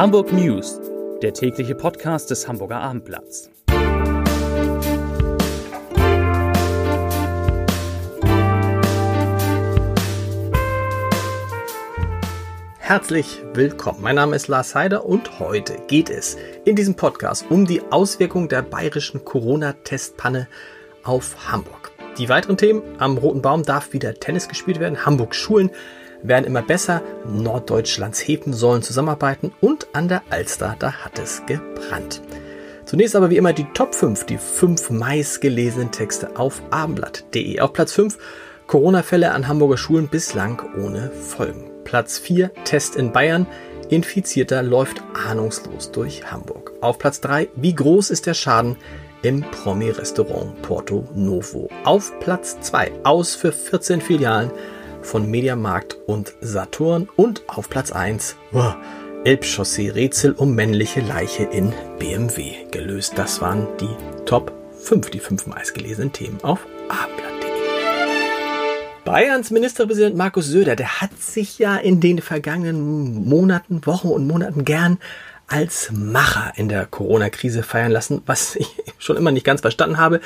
Hamburg News, der tägliche Podcast des Hamburger Abendblatts. Herzlich willkommen. Mein Name ist Lars Heider und heute geht es in diesem Podcast um die Auswirkungen der bayerischen Corona-Testpanne auf Hamburg. Die weiteren Themen: Am Roten Baum darf wieder Tennis gespielt werden, Hamburg Schulen werden immer besser, Norddeutschlands Häfen sollen zusammenarbeiten und an der Alster, da hat es gebrannt. Zunächst aber wie immer die Top 5, die 5 meistgelesenen Texte auf abendblatt.de. Auf Platz 5 Corona-Fälle an Hamburger Schulen bislang ohne Folgen. Platz 4 Test in Bayern. Infizierter läuft ahnungslos durch Hamburg. Auf Platz 3 Wie groß ist der Schaden im Promi-Restaurant Porto Novo? Auf Platz 2 Aus für 14 Filialen von Mediamarkt und Saturn und auf Platz 1 oh, Elbchaussee-Rätsel um männliche Leiche in BMW gelöst. Das waren die Top 5, die fünf meistgelesenen Themen auf ablatt.de. Bayerns Ministerpräsident Markus Söder, der hat sich ja in den vergangenen Monaten, Wochen und Monaten gern als Macher in der Corona-Krise feiern lassen, was ich schon immer nicht ganz verstanden habe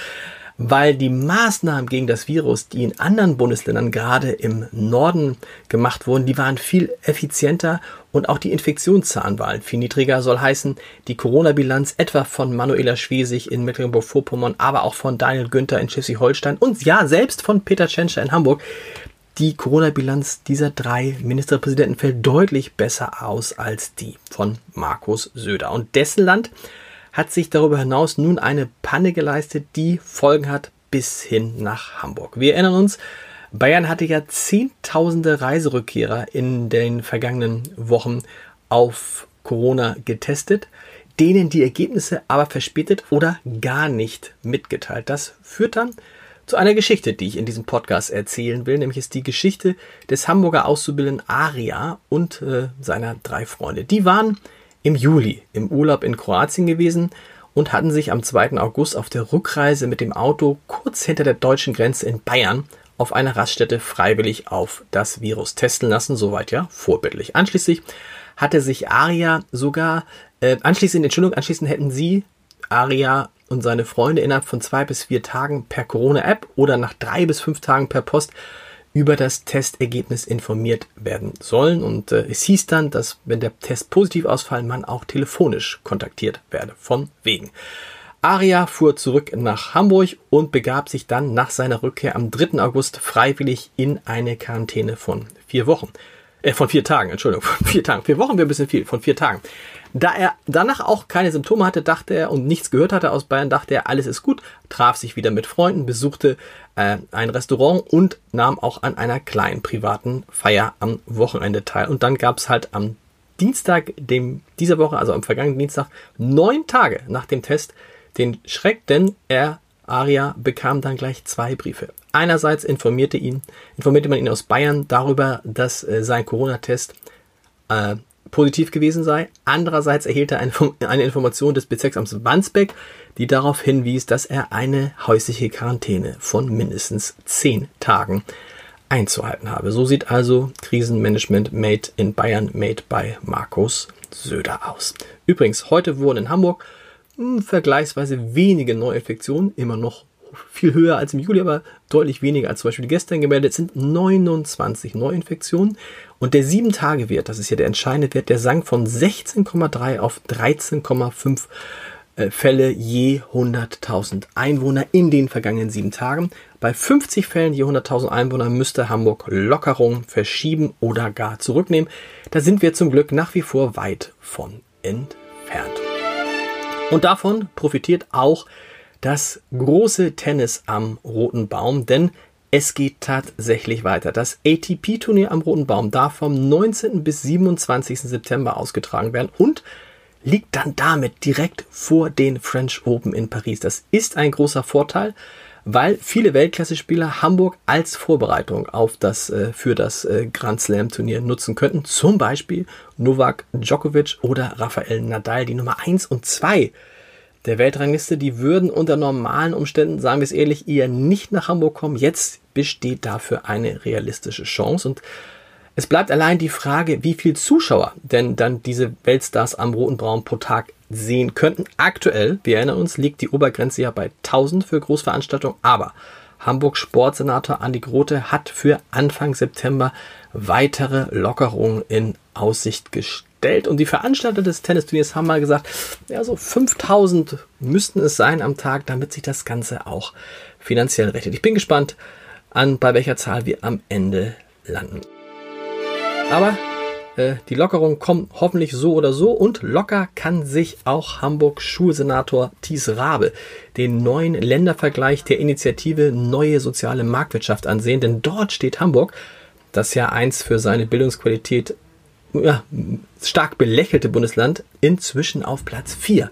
weil die Maßnahmen gegen das Virus, die in anderen Bundesländern gerade im Norden gemacht wurden, die waren viel effizienter und auch die Infektionszahlen waren viel niedriger, soll heißen, die Corona-Bilanz etwa von Manuela Schwesig in Mecklenburg-Vorpommern, aber auch von Daniel Günther in Schleswig-Holstein und ja, selbst von Peter Tschentscher in Hamburg, die Corona-Bilanz dieser drei Ministerpräsidenten fällt deutlich besser aus als die von Markus Söder. Und dessen Land hat sich darüber hinaus nun eine Panne geleistet, die Folgen hat bis hin nach Hamburg. Wir erinnern uns, Bayern hatte ja zehntausende Reiserückkehrer in den vergangenen Wochen auf Corona getestet, denen die Ergebnisse aber verspätet oder gar nicht mitgeteilt. Das führt dann zu einer Geschichte, die ich in diesem Podcast erzählen will, nämlich ist die Geschichte des Hamburger Auszubildenden Aria und äh, seiner drei Freunde. Die waren im Juli im Urlaub in Kroatien gewesen und hatten sich am 2. August auf der Rückreise mit dem Auto kurz hinter der deutschen Grenze in Bayern auf einer Raststätte freiwillig auf das Virus testen lassen, soweit ja vorbildlich. Anschließend hatte sich Aria sogar, äh, anschließend, Entschuldigung, anschließend hätten sie, Aria und seine Freunde innerhalb von zwei bis vier Tagen per Corona-App oder nach drei bis fünf Tagen per Post über das Testergebnis informiert werden sollen. Und äh, es hieß dann, dass wenn der Test positiv ausfallen, man auch telefonisch kontaktiert werde. Von wegen. Aria fuhr zurück nach Hamburg und begab sich dann nach seiner Rückkehr am 3. August freiwillig in eine Quarantäne von vier Wochen. Äh, von vier Tagen, Entschuldigung, von vier Tagen. Vier Wochen wäre ein bisschen viel, von vier Tagen. Da er danach auch keine Symptome hatte, dachte er und nichts gehört hatte aus Bayern, dachte er, alles ist gut, traf sich wieder mit Freunden, besuchte äh, ein Restaurant und nahm auch an einer kleinen privaten Feier am Wochenende teil. Und dann gab es halt am Dienstag dem, dieser Woche, also am vergangenen Dienstag, neun Tage nach dem Test den Schreck, denn er, Aria, bekam dann gleich zwei Briefe. Einerseits informierte ihn, informierte man ihn aus Bayern darüber, dass äh, sein Corona-Test äh, positiv gewesen sei. Andererseits erhielt er eine, Information des Bezirksamts Wandsbeck, die darauf hinwies, dass er eine häusliche Quarantäne von mindestens zehn Tagen einzuhalten habe. So sieht also Krisenmanagement Made in Bayern, made by Markus Söder aus. Übrigens, heute wurden in Hamburg mh, hm, vergleichsweise wenige Neuinfektionen, immer noch viel höher als im Juli, aber deutlich weniger als zum Beispiel gestern gemeldet sind 29 Neuinfektionen. Und der 7-Tage-Wert, das ist ja der entscheidende Wert, der sank von 16,3 auf 13,5 äh, Fälle je 100.000 Einwohner in den vergangenen sieben Tagen. Bei 50 Fällen je 100.000 Einwohner müsste Hamburg Lockerung verschieben oder gar zurücknehmen. Da sind wir zum Glück nach wie vor weit von entfernt. Und davon profitiert auch das große Tennis am Roten Baum, denn es geht tatsächlich weiter. Das ATP-Turnier am Roten Baum darf vom 19. bis 27. September ausgetragen werden und liegt dann damit direkt vor den French Open in Paris. Das ist ein großer Vorteil, weil viele Weltklasse-Spieler Hamburg als Vorbereitung auf das, äh, für das äh, Grand Slam Turnier nutzen könnten. Zum Beispiel Novak Djokovic oder Rafael Nadal, die Nummer 1 und 2 der Weltrangliste, die würden unter normalen Umständen, sagen wir es ehrlich, eher nicht nach Hamburg kommen. Jetzt besteht dafür eine realistische Chance und Es bleibt allein die Frage, wie viel Zuschauer denn dann diese Weltstars am Roten Braun pro Tag sehen könnten. Aktuell, wir erinnern uns, liegt die Obergrenze ja bei 1000 für Großveranstaltungen, aber Hamburg Sportsenator Andi Grote hat für Anfang September weitere Lockerungen in Aussicht gestellt. Und die Veranstalter des Tennisturniers haben mal gesagt, ja, so 5000 müssten es sein am Tag, damit sich das Ganze auch finanziell rechnet. Ich bin gespannt an, bei welcher Zahl wir am Ende landen. Aber äh, die Lockerungen kommen hoffentlich so oder so und locker kann sich auch Hamburg Schulsenator Thies Rabe den neuen Ländervergleich der Initiative Neue Soziale Marktwirtschaft ansehen, denn dort steht Hamburg, das ja eins für seine Bildungsqualität ja, stark belächelte Bundesland, inzwischen auf Platz 4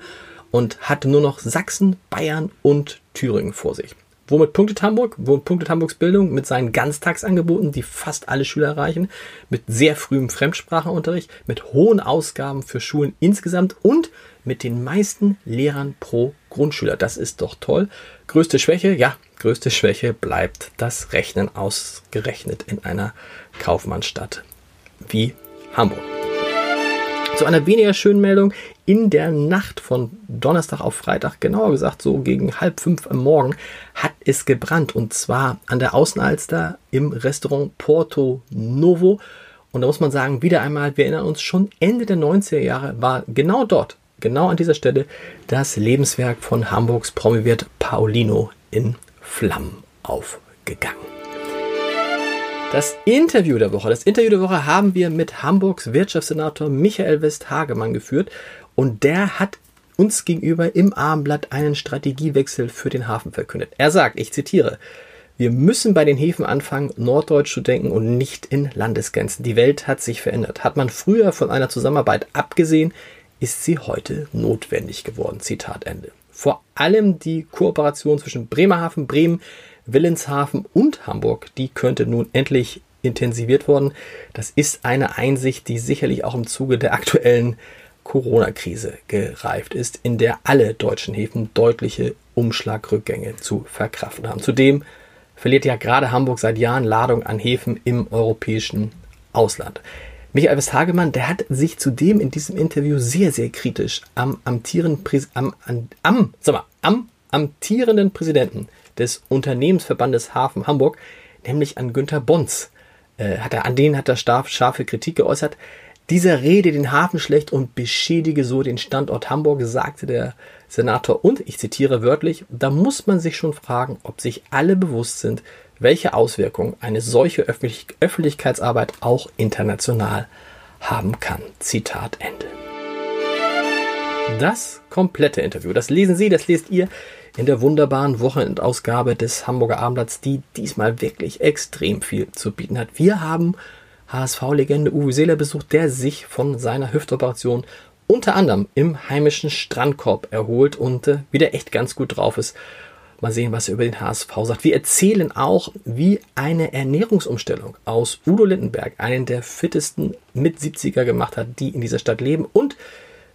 und hat nur noch Sachsen, Bayern und Thüringen vor sich. Womit punktet Hamburg? Womit punktet Hamburgs Bildung? Mit seinen Ganztagsangeboten, die fast alle Schüler erreichen, mit sehr frühem Fremdsprachenunterricht, mit hohen Ausgaben für Schulen insgesamt und mit den meisten Lehrern pro Grundschüler. Das ist doch toll. Größte Schwäche? Ja, größte Schwäche bleibt das Rechnen ausgerechnet in einer Kaufmannsstadt wie Hamburg. Zu einer weniger schönen Meldung. In der Nacht von Donnerstag auf Freitag, genauer gesagt so gegen halb fünf am Morgen, hat es gebrannt. Und zwar an der Außenalster im Restaurant Porto Novo. Und da muss man sagen, wieder einmal, wir erinnern uns, schon Ende der 90er Jahre war genau dort, genau an dieser Stelle, das Lebenswerk von Hamburgs Promoviert Paulino in Flammen aufgegangen. Das Interview der Woche. Das Interview der Woche haben wir mit Hamburgs Wirtschaftssenator Michael Westhagemann geführt und der hat uns gegenüber im Abendblatt einen Strategiewechsel für den Hafen verkündet. Er sagt, ich zitiere, wir müssen bei den Häfen anfangen, norddeutsch zu denken und nicht in Landesgrenzen. Die Welt hat sich verändert. Hat man früher von einer Zusammenarbeit abgesehen, ist sie heute notwendig geworden. Zitat Ende. Vor allem die Kooperation zwischen Bremerhaven, Bremen, Willenshafen und Hamburg, die könnte nun endlich intensiviert worden. Das ist eine Einsicht, die sicherlich auch im Zuge der aktuellen Corona-Krise gereift ist, in der alle deutschen Häfen deutliche Umschlagrückgänge zu verkraften haben. Zudem verliert ja gerade Hamburg seit Jahren Ladung an Häfen im europäischen Ausland. Michael Westhagemann, der hat sich zudem in diesem Interview sehr, sehr kritisch am amtierenden, am, am, am, sag mal, am amtierenden Präsidenten des Unternehmensverbandes Hafen Hamburg, nämlich an Günther Bons. Äh, hat er, an denen hat er scharfe Kritik geäußert. Dieser rede den Hafen schlecht und beschädige so den Standort Hamburg, sagte der Senator. Und ich zitiere wörtlich, da muss man sich schon fragen, ob sich alle bewusst sind, welche Auswirkungen eine solche Öffentlich Öffentlichkeitsarbeit auch international haben kann. Zitat Ende. Das komplette Interview, das lesen Sie, das lest ihr in der wunderbaren Wochenendausgabe des Hamburger Abendblatts, die diesmal wirklich extrem viel zu bieten hat. Wir haben HSV-Legende Uwe Seeler besucht, der sich von seiner Hüftoperation unter anderem im heimischen Strandkorb erholt und äh, wieder echt ganz gut drauf ist. Mal sehen, was er über den HSV sagt. Wir erzählen auch, wie eine Ernährungsumstellung aus Udo Lindenberg, einen der fittesten mit 70er gemacht hat, die in dieser Stadt leben und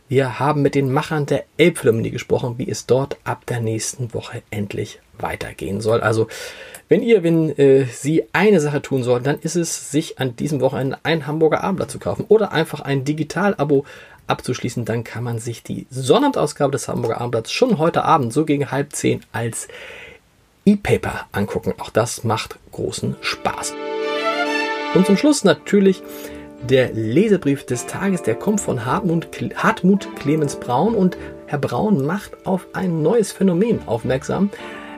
wir haben mit den Machern der Elbphilharmonie gesprochen, wie es dort ab der nächsten Woche endlich weitergehen soll. Also, wenn ihr, wenn äh, Sie eine Sache tun sollten, dann ist es, sich an diesem Wochenende ein Hamburger Abendblatt zu kaufen oder einfach ein Digital-Abo abzuschließen. Dann kann man sich die Sonnabendausgabe des Hamburger Abendblatts schon heute Abend, so gegen halb zehn, als E-Paper angucken. Auch das macht großen Spaß. Und zum Schluss natürlich der Leserbrief des Tages, der kommt von Hartmut, Clemens Braun und Herr Braun macht auf ein neues Phänomen aufmerksam,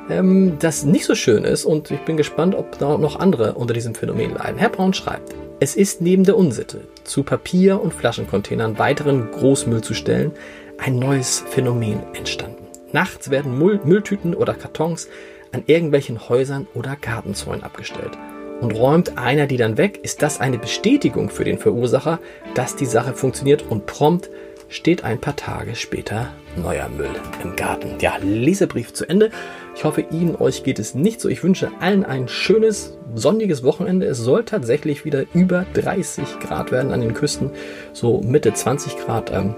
ähm, das nicht so schön ist und ich bin gespannt, ob da noch andere unter diesem Phänomen leiden. Herr Braun schreibt, es ist neben der Unsitte, zu Papier- und Flaschencontainern weiteren Großmüll zu stellen, ein neues Phänomen entstanden. Nachts werden Müll, Mülltüten oder Kartons an irgendwelchen Häusern oder Gartenzäunen abgestellt. Und räumt einer die dann weg, ist das eine Bestätigung für den Verursacher, dass die Sache funktioniert und prompt steht ein paar Tage später neuer Müll im Garten. Ja, Leserbrief zu Ende. Ich hoffe, Ihnen, euch geht es nicht so. Ich wünsche allen ein schönes, sonniges Wochenende. Es soll tatsächlich wieder über 30 Grad werden an den Küsten. So Mitte 20 Grad. Ähm,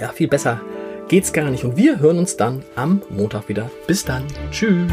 ja, viel besser geht's gar nicht. Und wir hören uns dann am Montag wieder. Bis dann. Tschüss.